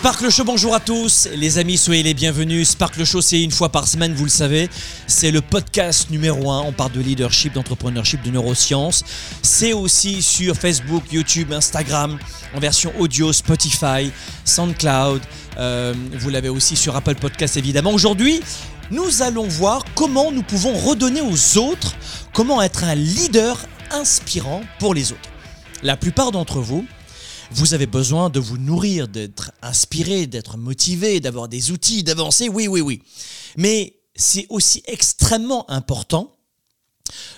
Sparkle Show, bonjour à tous. Les amis, soyez les bienvenus. Sparkle Show, c'est une fois par semaine, vous le savez. C'est le podcast numéro 1. On parle de leadership, d'entrepreneurship, de neurosciences. C'est aussi sur Facebook, YouTube, Instagram, en version audio, Spotify, SoundCloud. Euh, vous l'avez aussi sur Apple Podcast, évidemment. Aujourd'hui, nous allons voir comment nous pouvons redonner aux autres, comment être un leader inspirant pour les autres. La plupart d'entre vous, vous avez besoin de vous nourrir, d'être inspiré, d'être motivé, d'avoir des outils, d'avancer, oui, oui, oui. Mais c'est aussi extrêmement important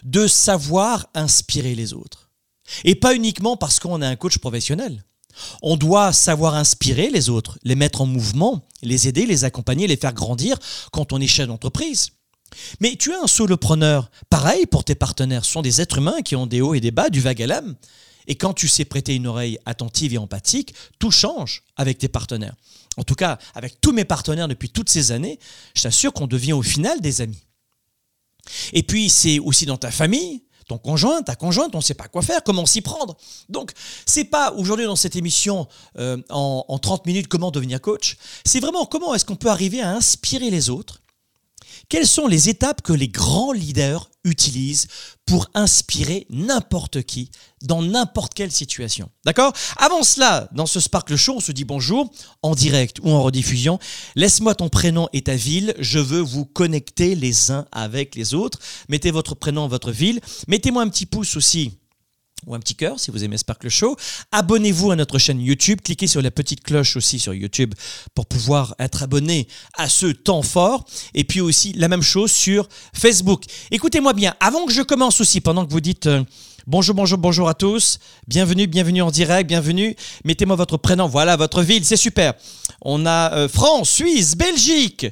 de savoir inspirer les autres. Et pas uniquement parce qu'on est un coach professionnel. On doit savoir inspirer les autres, les mettre en mouvement, les aider, les accompagner, les faire grandir quand on est chef d'entreprise. Mais tu es un solopreneur. Pareil pour tes partenaires. Ce sont des êtres humains qui ont des hauts et des bas, du vague à l'âme. Et quand tu sais prêter une oreille attentive et empathique, tout change avec tes partenaires. En tout cas, avec tous mes partenaires depuis toutes ces années, je t'assure qu'on devient au final des amis. Et puis, c'est aussi dans ta famille, ton conjoint, ta conjointe, on ne sait pas quoi faire, comment s'y prendre. Donc, c'est pas aujourd'hui dans cette émission euh, en, en 30 minutes comment devenir coach. C'est vraiment comment est-ce qu'on peut arriver à inspirer les autres quelles sont les étapes que les grands leaders utilisent pour inspirer n'importe qui dans n'importe quelle situation D'accord? Avant cela, dans ce Sparkle Show, on se dit bonjour en direct ou en rediffusion. Laisse-moi ton prénom et ta ville. Je veux vous connecter les uns avec les autres. Mettez votre prénom, votre ville. Mettez-moi un petit pouce aussi ou un petit cœur si vous aimez Sparkle Show. Abonnez-vous à notre chaîne YouTube. Cliquez sur la petite cloche aussi sur YouTube pour pouvoir être abonné à ce temps fort. Et puis aussi la même chose sur Facebook. Écoutez-moi bien, avant que je commence aussi, pendant que vous dites... Euh, bonjour, bonjour, bonjour à tous. Bienvenue, bienvenue en direct, bienvenue. Mettez-moi votre prénom, voilà, votre ville, c'est super. On a euh, France, Suisse, Belgique,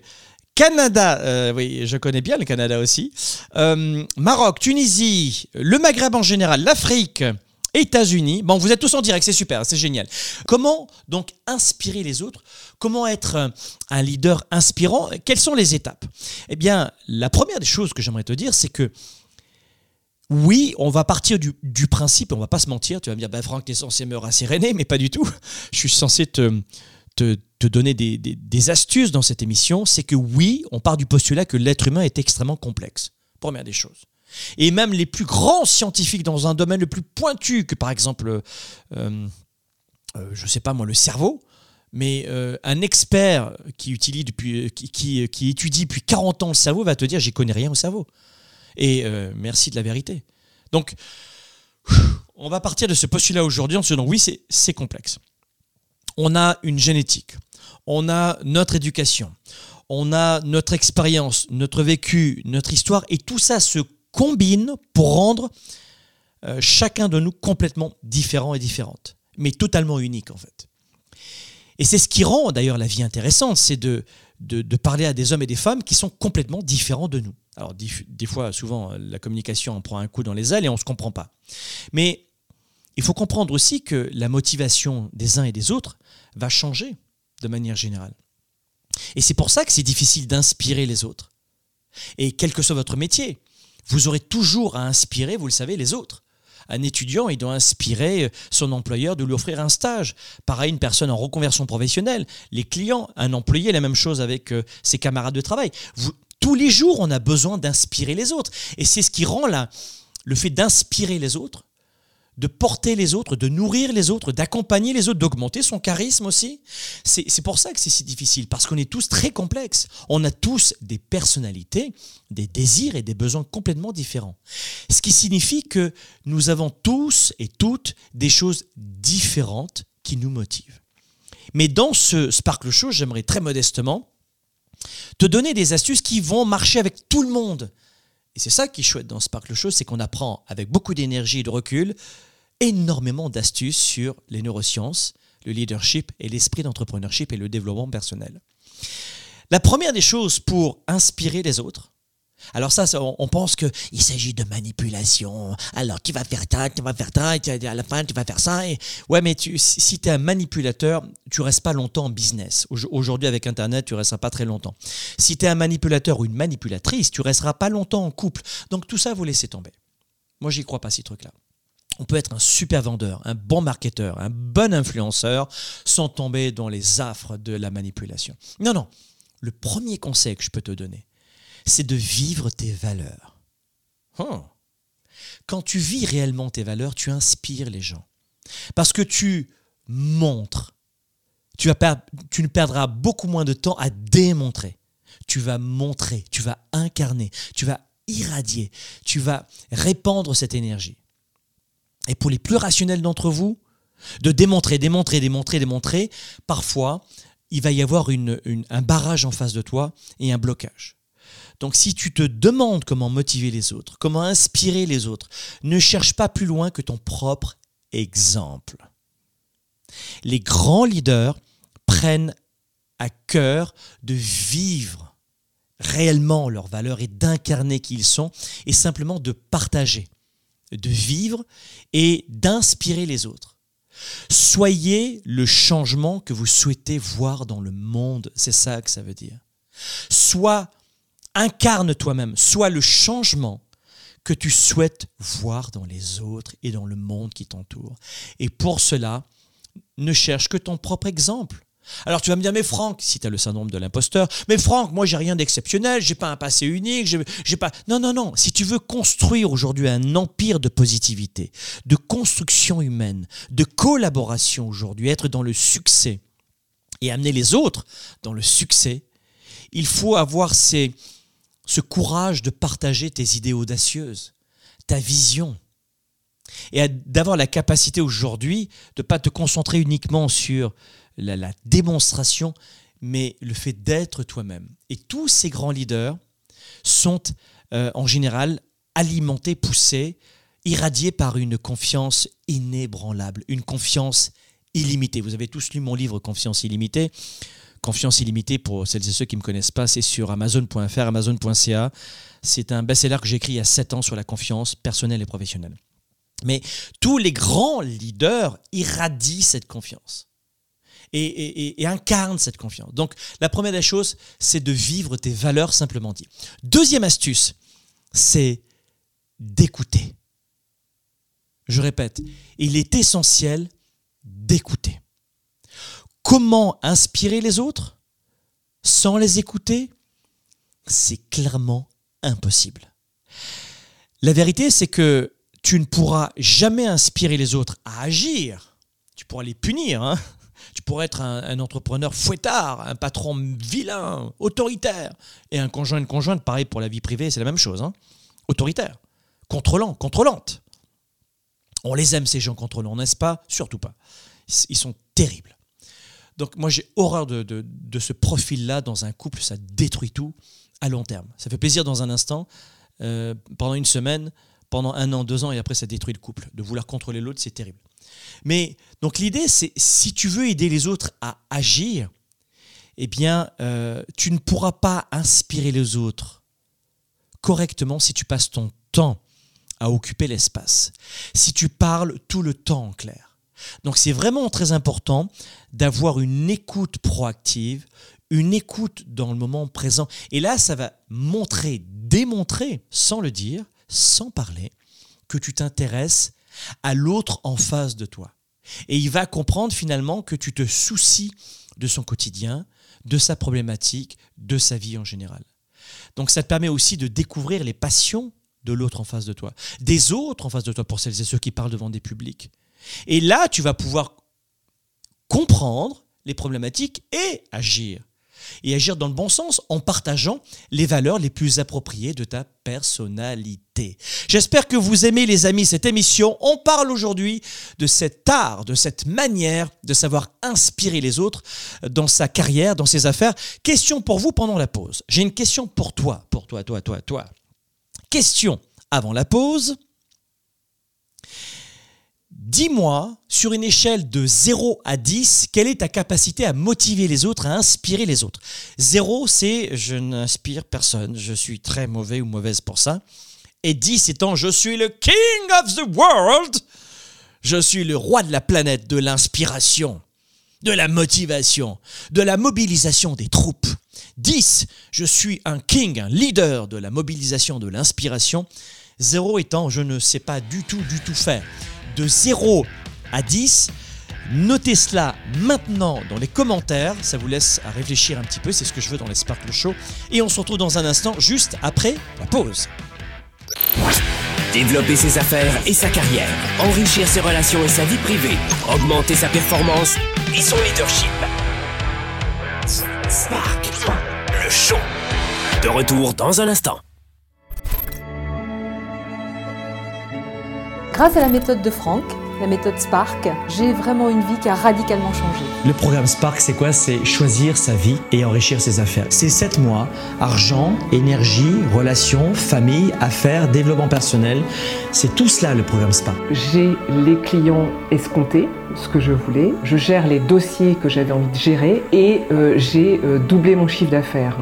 Canada, euh, oui, je connais bien le Canada aussi. Euh, Maroc, Tunisie, le Maghreb en général, l'Afrique. États-Unis. Bon, vous êtes tous en direct, c'est super, c'est génial. Comment donc inspirer les autres? Comment être un leader inspirant? Quelles sont les étapes? Eh bien, la première des choses que j'aimerais te dire, c'est que oui, on va partir du, principe, on va pas se mentir, tu vas me dire, ben Franck, tu es censé me rasséréner, mais pas du tout. Je suis censé te, te, donner des, astuces dans cette émission, c'est que oui, on part du postulat que l'être humain est extrêmement complexe. Première des choses. Et même les plus grands scientifiques dans un domaine le plus pointu que par exemple, euh, euh, je ne sais pas moi, le cerveau, mais euh, un expert qui, utilise depuis, qui, qui, étudie depuis 40 ans le cerveau va te dire j'y connais rien au cerveau. Et merci de la vérité. Donc, on va partir de ce postulat aujourd'hui en se disant oui, c'est complexe on a une génétique, on a notre éducation, on a notre expérience, notre vécu, notre histoire, et tout ça se combine pour rendre euh, chacun de nous complètement différent et différente, mais totalement unique en fait. Et c'est ce qui rend d'ailleurs la vie intéressante, c'est de, de, parler à des hommes et des femmes qui sont complètement différents de nous. Alors des, fois, souvent, la communication en prend un coup dans les ailes et on ne se comprend pas. Mais il faut comprendre aussi que la motivation des uns et des autres va changer de manière générale. Et c'est pour ça que c'est difficile d'inspirer les autres. Et quel que soit votre métier, vous aurez toujours à inspirer, vous le savez, les autres. Un étudiant, il doit inspirer son employeur de lui offrir un stage. Pareil, une personne en reconversion professionnelle. Les clients, un employé, la même chose avec euh, ses camarades de travail. tous les jours, on a besoin d'inspirer les autres. Et c'est ce qui rend là, le fait d'inspirer les autres de porter les autres, de nourrir les autres, d'accompagner les autres, d'augmenter son charisme aussi. C'est pour ça que c'est si difficile, parce qu'on est tous très complexes. On a tous des personnalités, des désirs et des besoins complètement différents. Ce qui signifie que nous avons tous et toutes des choses différentes qui nous motivent. Mais dans ce Sparkle Show, j'aimerais très modestement te donner des astuces qui vont marcher avec tout le monde. Et c'est ça qui est chouette dans Sparkle Show, c'est qu'on apprend avec beaucoup d'énergie et de recul énormément d'astuces sur les neurosciences, le leadership et l'esprit d'entrepreneurship et le développement personnel. La première des choses pour inspirer les autres, alors ça, on pense qu'il s'agit de manipulation. Alors tu vas faire ça, tu vas faire ça, et à la fin tu vas faire ça. Ouais, mais si tu es un manipulateur, tu restes pas longtemps en business. Aujourd'hui avec Internet, tu resteras pas très longtemps. Si tu es un manipulateur ou une manipulatrice, tu resteras pas longtemps en couple. Donc tout ça, vous laissez tomber. Moi, j'y crois pas ces trucs-là. On peut être un super vendeur, un bon marketeur, un bon influenceur sans tomber dans les affres de la manipulation. Non, non. Le premier conseil que je peux te donner, c'est de vivre tes valeurs. Hein. Quand tu vis réellement tes valeurs, tu inspires les gens. Parce que tu montres. Tu, tu ne perdras beaucoup moins de temps à démontrer. Tu vas montrer, tu vas incarner, tu vas irradier, tu vas répandre cette énergie. Et pour les plus rationnels d'entre vous, de démontrer, démontrer, démontrer, démontrer, parfois, il va y avoir un barrage en face de toi et un blocage. Donc si tu te demandes comment motiver les autres, comment inspirer les autres, ne cherche pas plus loin que ton propre exemple. Les grands leaders prennent à cœur de vivre réellement leurs valeurs et d'incarner qui ils sont et simplement de partager, de vivre et d'inspirer les autres. Soyez le changement que vous souhaitez voir dans le monde, c'est ça que ça veut dire. Sois incarne toi-même, sois le changement que tu souhaites voir dans les autres et dans le monde qui t'entoure. Et pour cela, ne cherche que ton propre exemple. Alors tu vas me dire, mais Franck, si tu as le syndrome de l'imposteur, mais Franck, moi j'ai rien d'exceptionnel, j'ai pas un passé unique, j'ai pas. Non, non, non. Si tu veux construire aujourd'hui un empire de positivité, de construction humaine, de collaboration aujourd'hui, être dans le succès et amener les autres dans le succès, il faut avoir ces, ce courage de partager tes idées audacieuses, ta vision. Et d'avoir la capacité aujourd'hui de ne pas te concentrer uniquement sur la, démonstration, mais le fait d'être toi-même. Et tous ces grands leaders sont euh, en général alimentés, poussés, irradiés par une confiance inébranlable, une confiance illimitée. Vous avez tous lu mon livre Confiance illimitée. Confiance illimitée, pour celles et ceux qui ne me connaissent pas, c'est sur amazon.fr, amazon.ca. C'est un best-seller que j'ai écrit il y a 7 ans sur la confiance personnelle et professionnelle. Mais tous les grands leaders irradient cette confiance et, incarnent cette confiance. Donc la première des choses, c'est de vivre tes valeurs simplement dit. Deuxième astuce, c'est d'écouter. Je répète, il est essentiel d'écouter. Comment inspirer les autres sans les écouter? C'est clairement impossible. La vérité, c'est que tu ne pourras jamais inspirer les autres à agir. Tu pourras les punir. Hein. tu pourrais être un, entrepreneur fouettard, un patron vilain, autoritaire. Et un conjoint, une conjointe, pareil pour la vie privée, c'est la même chose. Hein. Autoritaire, contrôlant, contrôlante. On les aime, ces gens contrôlants, n'est-ce pas? Surtout pas. Ils sont terribles. Donc moi j'ai horreur de, ce profil-là dans un couple, ça détruit tout à long terme. Ça fait plaisir dans un instant, euh, pendant une semaine, pendant un an, deux ans, et après ça détruit le couple. De vouloir contrôler l'autre, c'est terrible. Mais donc l'idée, c'est si tu veux aider les autres à agir, eh bien, euh, tu ne pourras pas inspirer les autres correctement si tu passes ton temps à occuper l'espace, si tu parles tout le temps en clair. Donc c'est vraiment très important d'avoir une écoute proactive, une écoute dans le moment présent. Et là, ça va montrer, démontrer, sans le dire, sans parler, que tu t'intéresses à l'autre en face de toi. Et il va comprendre finalement que tu te soucies de son quotidien, de sa problématique, de sa vie en général. Donc ça te permet aussi de découvrir les passions de l'autre en face de toi, des autres en face de toi pour celles et ceux qui parlent devant des publics. Et là, tu vas pouvoir comprendre les problématiques et agir. Et agir dans le bon sens en partageant les valeurs les plus appropriées de ta personnalité. J'espère que vous aimez les amis cette émission. On parle aujourd'hui de cet art, de cette manière de savoir inspirer les autres dans sa carrière, dans ses affaires. Question pour vous pendant la pause. J'ai une question pour toi, pour toi, toi, toi, toi. Question avant la pause. Dis-moi, sur une échelle de 0 à 10, quelle est ta capacité à motiver les autres, à inspirer les autres? 0, c'est je n'inspire personne, je suis très mauvais ou mauvaise pour ça. Et 10 étant je suis le king of the world, je suis le roi de la planète, de l'inspiration, de la motivation, de la mobilisation des troupes. 10, je suis un king, un leader de la mobilisation, de l'inspiration. 0 étant je ne sais pas du tout, du tout faire de 0 à 10. Notez cela maintenant dans les commentaires, ça vous laisse à réfléchir un petit peu, c'est ce que je veux dans les Sparkle Show. Et on se retrouve dans un instant, juste après la pause. Développer ses affaires et sa carrière, enrichir ses relations et sa vie privée, augmenter sa performance et son leadership. Spark, le show. De retour dans un instant. Grâce à la méthode de Franck, la méthode Spark, j'ai vraiment une vie qui a radicalement changé. Le programme Spark, c'est quoi? C'est choisir sa vie et enrichir ses affaires. C'est 7 mois, argent, énergie, relations, famille, affaires, développement personnel. C'est tout cela le programme Spark. J'ai les clients escomptés, ce que je voulais. Je gère les dossiers que j'avais envie de gérer et euh, j'ai euh, doublé mon chiffre d'affaires.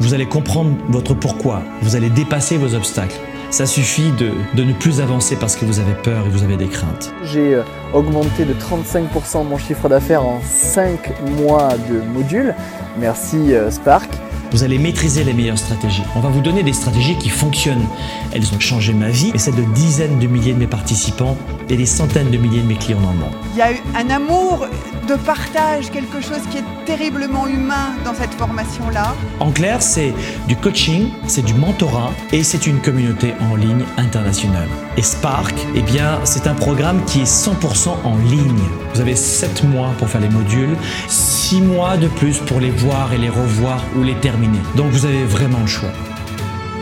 Vous allez comprendre votre pourquoi. Vous allez dépasser vos obstacles. Ça suffit de, ne plus avancer parce que vous avez peur et vous avez des craintes. J'ai euh, augmenté de 35% mon chiffre d'affaires en 5 mois de module. Merci euh, Spark. Vous allez maîtriser les meilleures stratégies. On va vous donner des stratégies qui fonctionnent. Elles ont changé ma vie et celle de dizaines de milliers de mes participants et des centaines de milliers de mes clients dans le monde. Il y a eu un amour de partage, quelque chose qui est terriblement humain dans cette formation-là. En clair, c'est du coaching, c'est du mentorat et c'est une communauté en ligne internationale. Et Spark, eh bien, c'est un programme qui est 100% en ligne. Vous avez 7 mois pour faire les modules, 6 mois de plus pour les voir et les revoir ou les terminer. Donc vous avez vraiment le choix.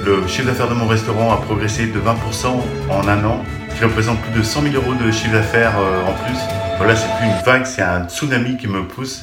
Le chiffre d'affaires de mon restaurant a progressé de 20% en un an, qui représente plus de 100 000 euros de chiffre d'affaires euh, en plus. Voilà, c'est plus une vague, c'est un tsunami qui me pousse.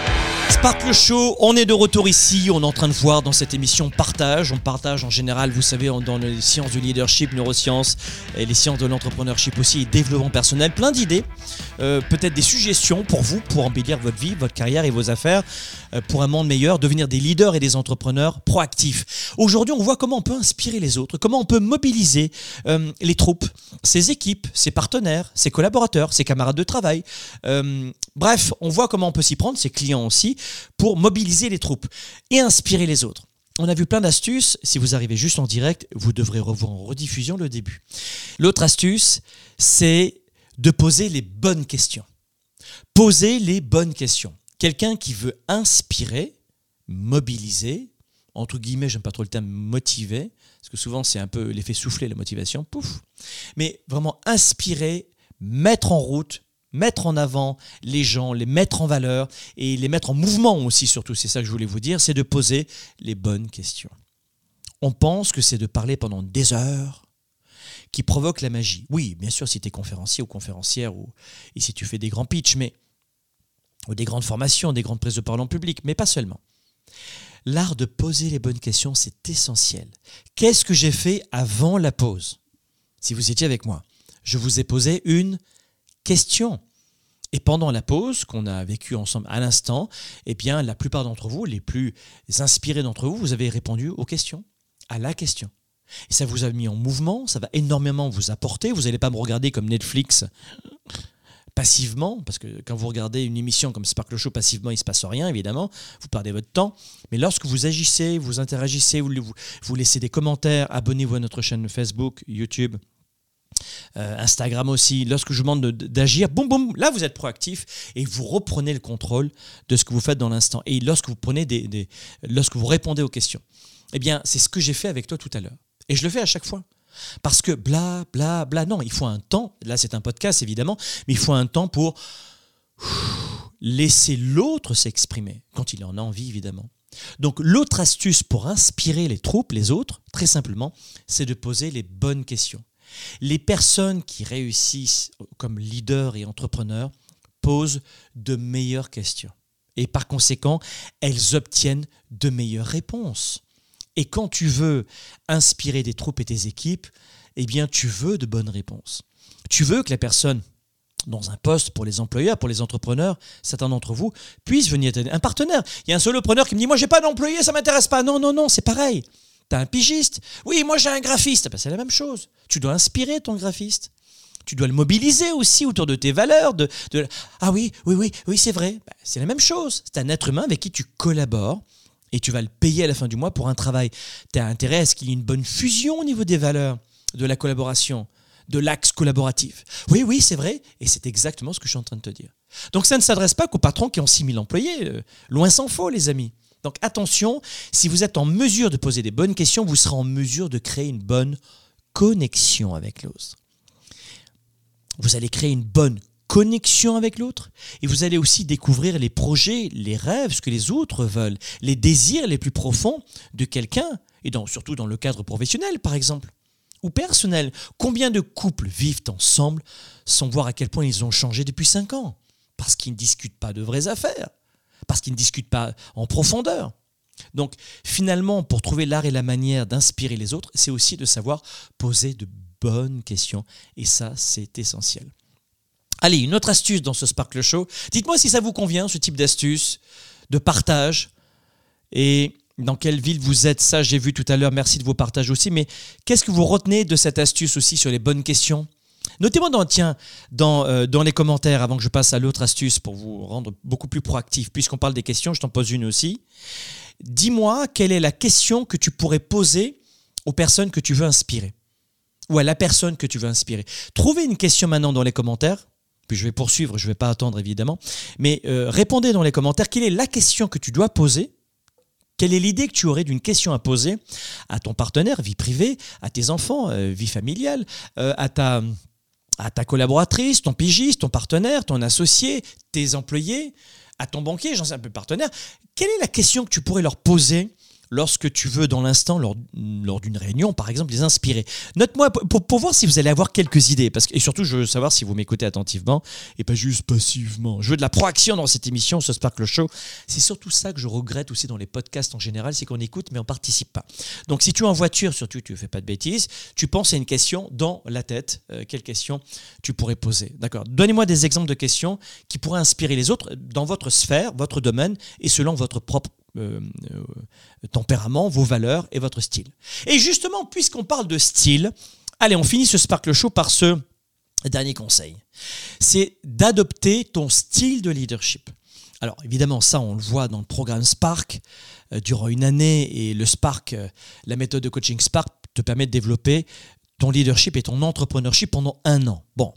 Spark le show, on est de retour ici, on est en train de voir dans cette émission partage, on partage en général, vous savez, dans les sciences du leadership, neurosciences et les sciences de l'entrepreneurship aussi et développement personnel, plein d'idées, euh, peut-être des suggestions pour vous, pour embellir votre vie, votre carrière et vos affaires, euh, pour un monde meilleur, devenir des leaders et des entrepreneurs proactifs. Aujourd'hui, on voit comment on peut inspirer les autres, comment on peut mobiliser euh, les troupes, ses équipes, ses partenaires, ses collaborateurs, ses camarades de travail. bref, on voit comment on peut s'y prendre, ses clients aussi, pour mobiliser les troupes et inspirer les autres. On a vu plein d'astuces. Si vous arrivez juste en direct, vous devrez revoir en rediffusion le début. L'autre astuce, c'est de poser les bonnes questions. Poser les bonnes questions. Quelqu'un qui veut inspirer, mobiliser, entre guillemets, j'aime pas trop le terme motiver, parce que souvent c'est un peu l'effet soufflé, la motivation, pouf. Mais vraiment inspirer, mettre en route, mettre en avant les gens, les mettre en valeur et les mettre en mouvement aussi surtout, c'est ça que je voulais vous dire, c'est de poser les bonnes questions. On pense que c'est de parler pendant des heures qui provoque la magie. Oui, bien sûr, si tu es conférencier ou conférencière ou et si tu fais des grands pitchs, mais ou des grandes formations, des grandes prises de parole en public, mais pas seulement. L'art de poser les bonnes questions, c'est essentiel. Qu'est-ce que j'ai fait avant la pause? Si vous étiez avec moi, je vous ai posé une question. Et pendant la pause qu'on a vécue ensemble à l'instant, eh bien, la plupart d'entre vous, les plus inspirés d'entre vous, vous avez répondu aux questions, à la question. Et ça vous a mis en mouvement, ça va énormément vous apporter. Vous n'allez pas me regarder comme Netflix passivement, parce que quand vous regardez une émission comme Sparkle Show passivement, il ne se passe rien, évidemment, vous perdez votre temps. Mais lorsque vous agissez, vous interagissez, vous laissez des commentaires, abonnez-vous à notre chaîne Facebook, YouTube, euh, Instagram aussi, lorsque je vous demande d'agir, boum boum, là vous êtes proactif et vous reprenez le contrôle de ce que vous faites dans l'instant. Et lorsque vous prenez des, lorsque vous répondez aux questions, eh bien c'est ce que j'ai fait avec toi tout à l'heure. Et je le fais à chaque fois. Parce que bla, bla, bla, non, il faut un temps, là c'est un podcast évidemment, mais il faut un temps pour laisser l'autre s'exprimer, quand il en a envie évidemment. Donc l'autre astuce pour inspirer les troupes, les autres, très simplement, c'est de poser les bonnes questions. Les personnes qui réussissent comme leaders et entrepreneurs posent de meilleures questions. Et par conséquent, elles obtiennent de meilleures réponses. Et quand tu veux inspirer des troupes et tes équipes, eh bien, tu veux de bonnes réponses. Tu veux que la personne dans un poste pour les employeurs, pour les entrepreneurs, certains d'entre vous, puisse venir t'aider. Un partenaire. Il y a un solopreneur qui me dit Moi, j'ai pas d'employé, ça m'intéresse pas. Non, non, non, c'est pareil. Tu as un pigiste. Oui, moi, j'ai un graphiste. Ben, c'est la même chose. Tu dois inspirer ton graphiste. Tu dois le mobiliser aussi autour de tes valeurs. De, Ah oui, oui, oui, oui, c'est vrai. Ben, c'est la même chose. C'est un être humain avec qui tu collabores et tu vas le payer à la fin du mois pour un travail. Tu intérêt à ce qu'il y ait une bonne fusion au niveau des valeurs, de la collaboration, de l'axe collaboratif. Oui, oui, c'est vrai, et c'est exactement ce que je suis en train de te dire. Donc ça ne s'adresse pas qu'aux patrons qui ont 6000 employés, euh, loin s'en faut les amis. Donc attention, si vous êtes en mesure de poser des bonnes questions, vous serez en mesure de créer une bonne connexion avec l'autre. Vous allez créer une bonne connexion avec l'autre. Et vous allez aussi découvrir les projets, les rêves, ce que les autres veulent, les désirs les plus profonds de quelqu'un, et surtout dans le cadre professionnel par exemple, ou personnel. Combien de couples vivent ensemble sans voir à quel point ils ont changé depuis cinq ans? Parce qu'ils ne discutent pas de vraies affaires, parce qu'ils ne discutent pas en profondeur. Donc finalement, pour trouver l'art et la manière d'inspirer les autres, c'est aussi de savoir poser de bonnes questions, et ça c'est essentiel. Allez, une autre astuce dans ce Sparkle Show. Dites-moi si ça vous convient, ce type d'astuce, de partage. Et dans quelle ville vous êtes, ça j'ai vu tout à l'heure, merci de vos partages aussi. Mais qu'est-ce que vous retenez de cette astuce aussi sur les bonnes questions? Notez-moi dans, tiens, dans, euh, dans les commentaires avant que je passe à l'autre astuce pour vous rendre beaucoup plus proactif. Puisqu'on parle des questions, je t'en pose une aussi. Dis-moi quelle est la question que tu pourrais poser aux personnes que tu veux inspirer ou à la personne que tu veux inspirer? Trouvez une question maintenant dans les commentaires puis je vais poursuivre, je ne vais pas attendre évidemment, mais euh, répondez dans les commentaires quelle est la question que tu dois poser? Quelle est l'idée que tu aurais d'une question à poser à ton partenaire, vie privée, à tes enfants, euh, vie familiale, à, ta, à ta collaboratrice, ton pigiste, ton partenaire, ton associé, tes employés, à ton banquier, j'en sais un peu partenaire. Quelle est la question que tu pourrais leur poser lorsque tu veux, dans l'instant, lors, d'une réunion, par exemple, les inspirer. Note-moi pour, voir si vous allez avoir quelques idées. Parce que, et surtout, je veux savoir si vous m'écoutez attentivement et pas juste passivement. Je veux de la proaction dans cette émission, ce Sparkle Show. C'est surtout ça que je regrette aussi dans les podcasts en général, c'est qu'on écoute mais on participe pas. Donc si tu es en voiture, surtout tu ne fais pas de bêtises, tu penses à une question dans la tête. Euh, quelle question tu pourrais poser D'accord Donnez-moi des exemples de questions qui pourraient inspirer les autres dans votre sphère, votre domaine et selon votre propre euh, euh, tempérament, vos valeurs et votre style. Et justement, puisqu'on parle de style, allez, on finit ce Sparkle Show par ce dernier conseil. C'est d'adopter ton style de leadership. Alors évidemment, ça, on le voit dans le programme Spark euh, durant une année et le Spark, la méthode de coaching Spark te permet de développer ton leadership et ton entrepreneurship pendant un an. Bon,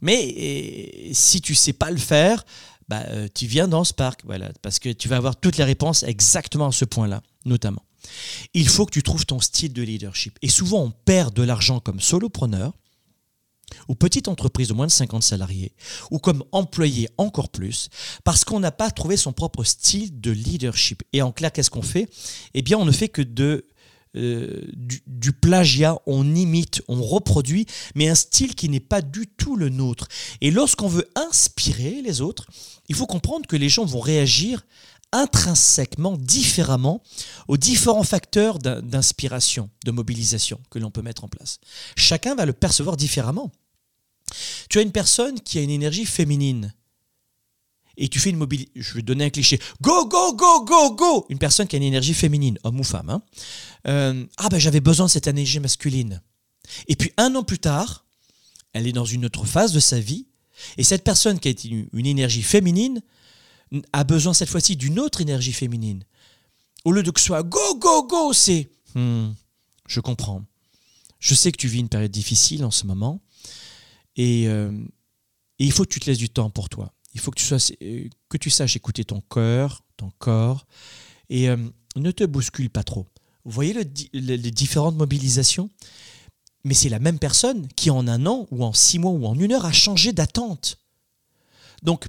mais si tu sais pas le faire, bah, euh, tu viens dans Spark, voilà, parce que tu vas avoir toutes les réponses exactement à ce point-là, notamment. Il faut que tu trouves ton style de leadership. Et souvent, on perd de l'argent comme solopreneur ou petite entreprise de moins de 50 salariés, ou comme employé encore plus, parce qu'on n'a pas trouvé son propre style de leadership. Et en clair, qu'est-ce qu'on fait? Eh bien, on ne fait que de euh, du, plagiat, on imite, on reproduit, mais un style qui n'est pas du tout le nôtre. Et lorsqu'on veut inspirer les autres, il faut comprendre que les gens vont réagir intrinsèquement, différemment, aux différents facteurs d'inspiration, de mobilisation que l'on peut mettre en place. Chacun va le percevoir différemment. Tu as une personne qui a une énergie féminine et tu fais une mobilité. Je vais donner un cliché. Go, go, go, go, go Une personne qui a une énergie féminine, homme ou femme. Hein. Euh, ah ben j'avais besoin de cette énergie masculine. Et puis un an plus tard, elle est dans une autre phase de sa vie. Et cette personne qui a une énergie féminine a besoin cette fois-ci d'une autre énergie féminine. Au lieu de que ce soit go, go, go, c'est hmm, je comprends. Je sais que tu vis une période difficile en ce moment. Et, euh, et il faut que tu te laisses du temps pour toi. Il faut que tu, sois, euh, que tu saches écouter ton cœur, ton corps, et euh, ne te bouscule pas trop. Vous voyez les différentes mobilisations? Mais c'est la même personne qui en un an, ou en six mois, ou en une heure a changé d'attente. Donc,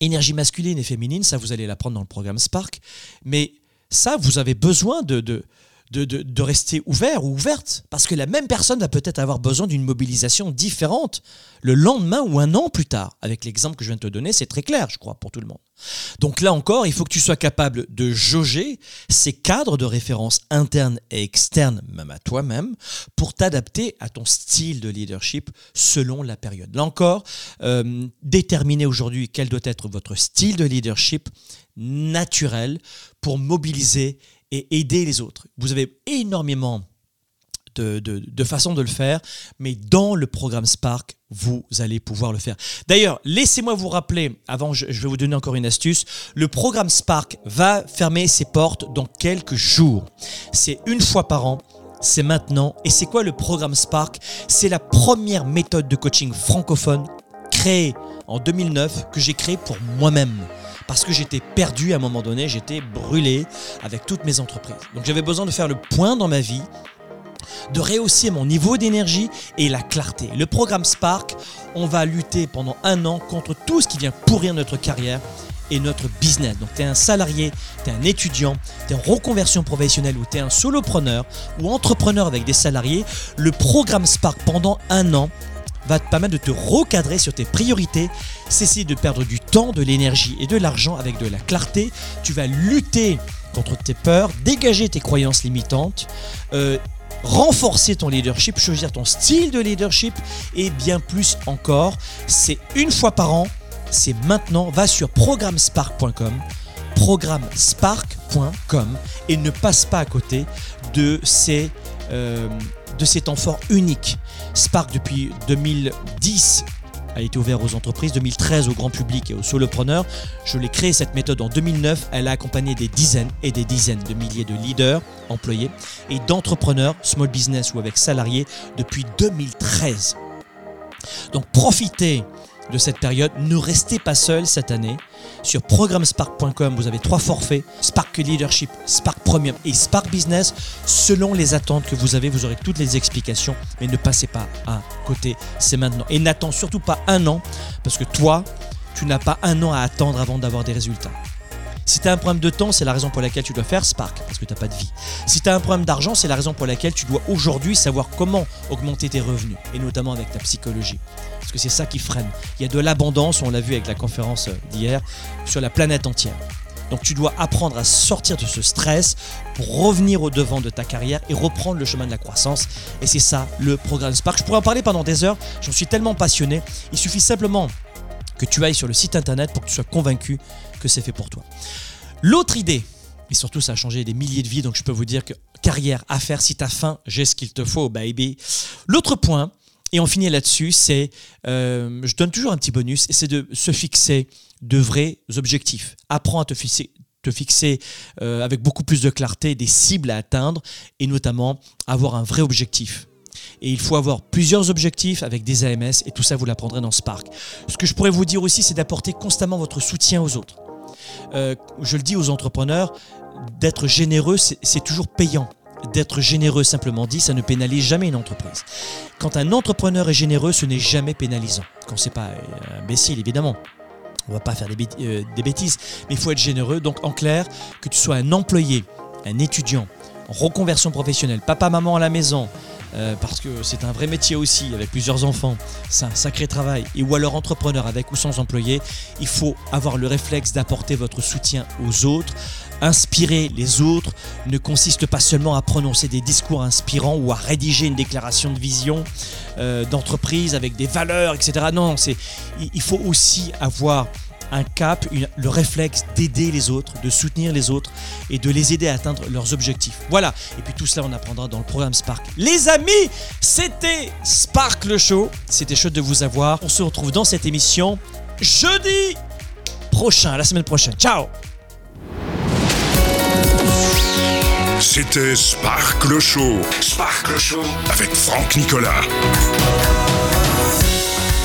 énergie masculine et féminine, ça vous allez l'apprendre dans le programme Spark, mais ça, vous avez besoin de, de, de, rester ouvert ou ouverte, parce que la même personne va peut-être avoir besoin d'une mobilisation différente le lendemain ou un an plus tard. Avec l'exemple que je viens de te donner, c'est très clair, je crois, pour tout le monde. Donc là encore, il faut que tu sois capable de jauger ces cadres de référence internes et externes, même à toi-même, pour t'adapter à ton style de leadership selon la période. Là encore, euh, déterminer aujourd'hui quel doit être votre style de leadership naturel pour mobiliser et aider les autres. Vous avez énormément de, de, façons de le faire, mais dans le programme Spark, vous allez pouvoir le faire. D'ailleurs, laissez-moi vous rappeler, avant je, je vais vous donner encore une astuce, le programme Spark va fermer ses portes dans quelques jours. C'est une fois par an. C'est maintenant. Et c'est quoi le programme Spark? C'est la première méthode de coaching francophone créée en 2009 que j'ai créée pour moi-même parce que j'étais perdu à un moment donné, j'étais brûlé avec toutes mes entreprises. Donc j'avais besoin de faire le point dans ma vie, de rehausser mon niveau d'énergie et la clarté. Le programme Spark, on va lutter pendant un an contre tout ce qui vient pourrir notre carrière et notre business. Donc tu es un salarié, tu es un étudiant, tu es en reconversion professionnelle ou tu es un solopreneur ou entrepreneur avec des salariés, le programme Spark pendant un an va te permettre de te recadrer sur tes priorités, cesser de perdre du temps, de l'énergie et de l'argent avec de la clarté. Tu vas lutter contre tes peurs, dégager tes croyances limitantes, euh, renforcer ton leadership, choisir ton style de leadership et bien plus encore. C'est une fois par an, c'est maintenant. Va sur programmespark.com programmespark.com et ne passe pas à côté de ces euh, de ces temps forts uniques. Spark, depuis 2010, a été ouvert aux entreprises, 2013 au grand public et aux solopreneurs. Je l'ai créé cette méthode en 2009. Elle a accompagné des dizaines et des dizaines de milliers de leaders, employés et d'entrepreneurs, small business ou avec salariés, depuis 2013. Donc profitez de cette période. Ne restez pas seul cette année. Sur programmespark.com, vous avez trois forfaits Spark Leadership, Spark Premium et Spark Business. Selon les attentes que vous avez, vous aurez toutes les explications. Mais ne passez pas à côté, c'est maintenant. Et n'attends surtout pas un an, parce que toi, tu n'as pas un an à attendre avant d'avoir des résultats. Si tu as un problème de temps, c'est la raison pour laquelle tu dois faire Spark, parce que tu n'as pas de vie. Si tu as un problème d'argent, c'est la raison pour laquelle tu dois aujourd'hui savoir comment augmenter tes revenus, et notamment avec ta psychologie. Parce que c'est ça qui freine. Il y a de l'abondance, on l'a vu avec la conférence d'hier, sur la planète entière. Donc tu dois apprendre à sortir de ce stress pour revenir au devant de ta carrière et reprendre le chemin de la croissance. Et c'est ça le programme Spark. Je pourrais en parler pendant des heures, j'en suis tellement passionné. Il suffit simplement que tu ailles sur le site internet pour que tu sois convaincu que c'est fait pour toi. L'autre idée, et surtout ça a changé des milliers de vies, donc je peux vous dire que carrière, affaires, si t'as faim, j'ai ce qu'il te faut, baby. L'autre point, et on finit là-dessus, c'est, euh, je donne toujours un petit bonus, et c'est de se fixer de vrais objectifs. Apprends à te fixer, te fixer euh, avec beaucoup plus de clarté des cibles à atteindre, et notamment avoir un vrai objectif. Et il faut avoir plusieurs objectifs avec des AMS et tout ça, vous l'apprendrez dans Spark. Ce que je pourrais vous dire aussi, c'est d'apporter constamment votre soutien aux autres. Euh, je le dis aux entrepreneurs, d'être généreux, c'est toujours payant. D'être généreux, simplement dit, ça ne pénalise jamais une entreprise. Quand un entrepreneur est généreux, ce n'est jamais pénalisant. Quand c'est pas imbécile, évidemment. On va pas faire euh, des bêtises, mais il faut être généreux. Donc, en clair, que tu sois un employé, un étudiant, reconversion professionnelle, papa, maman à la maison, euh, parce que c'est un vrai métier aussi, avec plusieurs enfants, c'est un sacré travail, et ou alors entrepreneur avec ou sans employé, il faut avoir le réflexe d'apporter votre soutien aux autres. Inspirer les autres ne consiste pas seulement à prononcer des discours inspirants ou à rédiger une déclaration de vision euh, d'entreprise avec des valeurs, etc. Non, c'est il, il faut aussi avoir un cap, le réflexe d'aider les autres, de soutenir les autres et de les aider à atteindre leurs objectifs. Voilà. Et puis tout cela, on apprendra dans le programme Spark. Les amis, c'était Spark le show. C'était chouette de vous avoir. On se retrouve dans cette émission jeudi prochain, la semaine prochaine. Ciao C'était Spark le Show. Spark le Show avec Franck Nicolas.